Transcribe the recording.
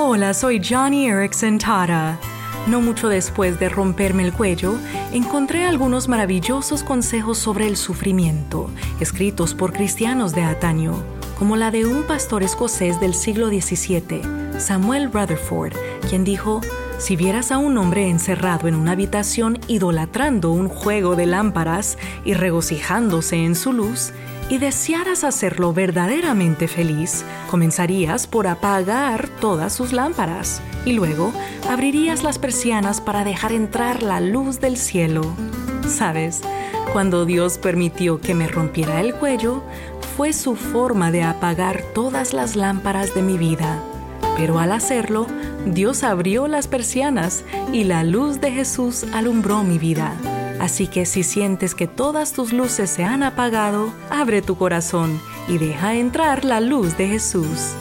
Hola, soy Johnny Erickson Tara. No mucho después de romperme el cuello, encontré algunos maravillosos consejos sobre el sufrimiento, escritos por cristianos de antaño, como la de un pastor escocés del siglo XVII, Samuel Rutherford, quien dijo, si vieras a un hombre encerrado en una habitación idolatrando un juego de lámparas y regocijándose en su luz, y desearas hacerlo verdaderamente feliz, comenzarías por apagar todas sus lámparas y luego abrirías las persianas para dejar entrar la luz del cielo. ¿Sabes? Cuando Dios permitió que me rompiera el cuello, fue su forma de apagar todas las lámparas de mi vida. Pero al hacerlo, Dios abrió las persianas y la luz de Jesús alumbró mi vida. Así que si sientes que todas tus luces se han apagado, abre tu corazón y deja entrar la luz de Jesús.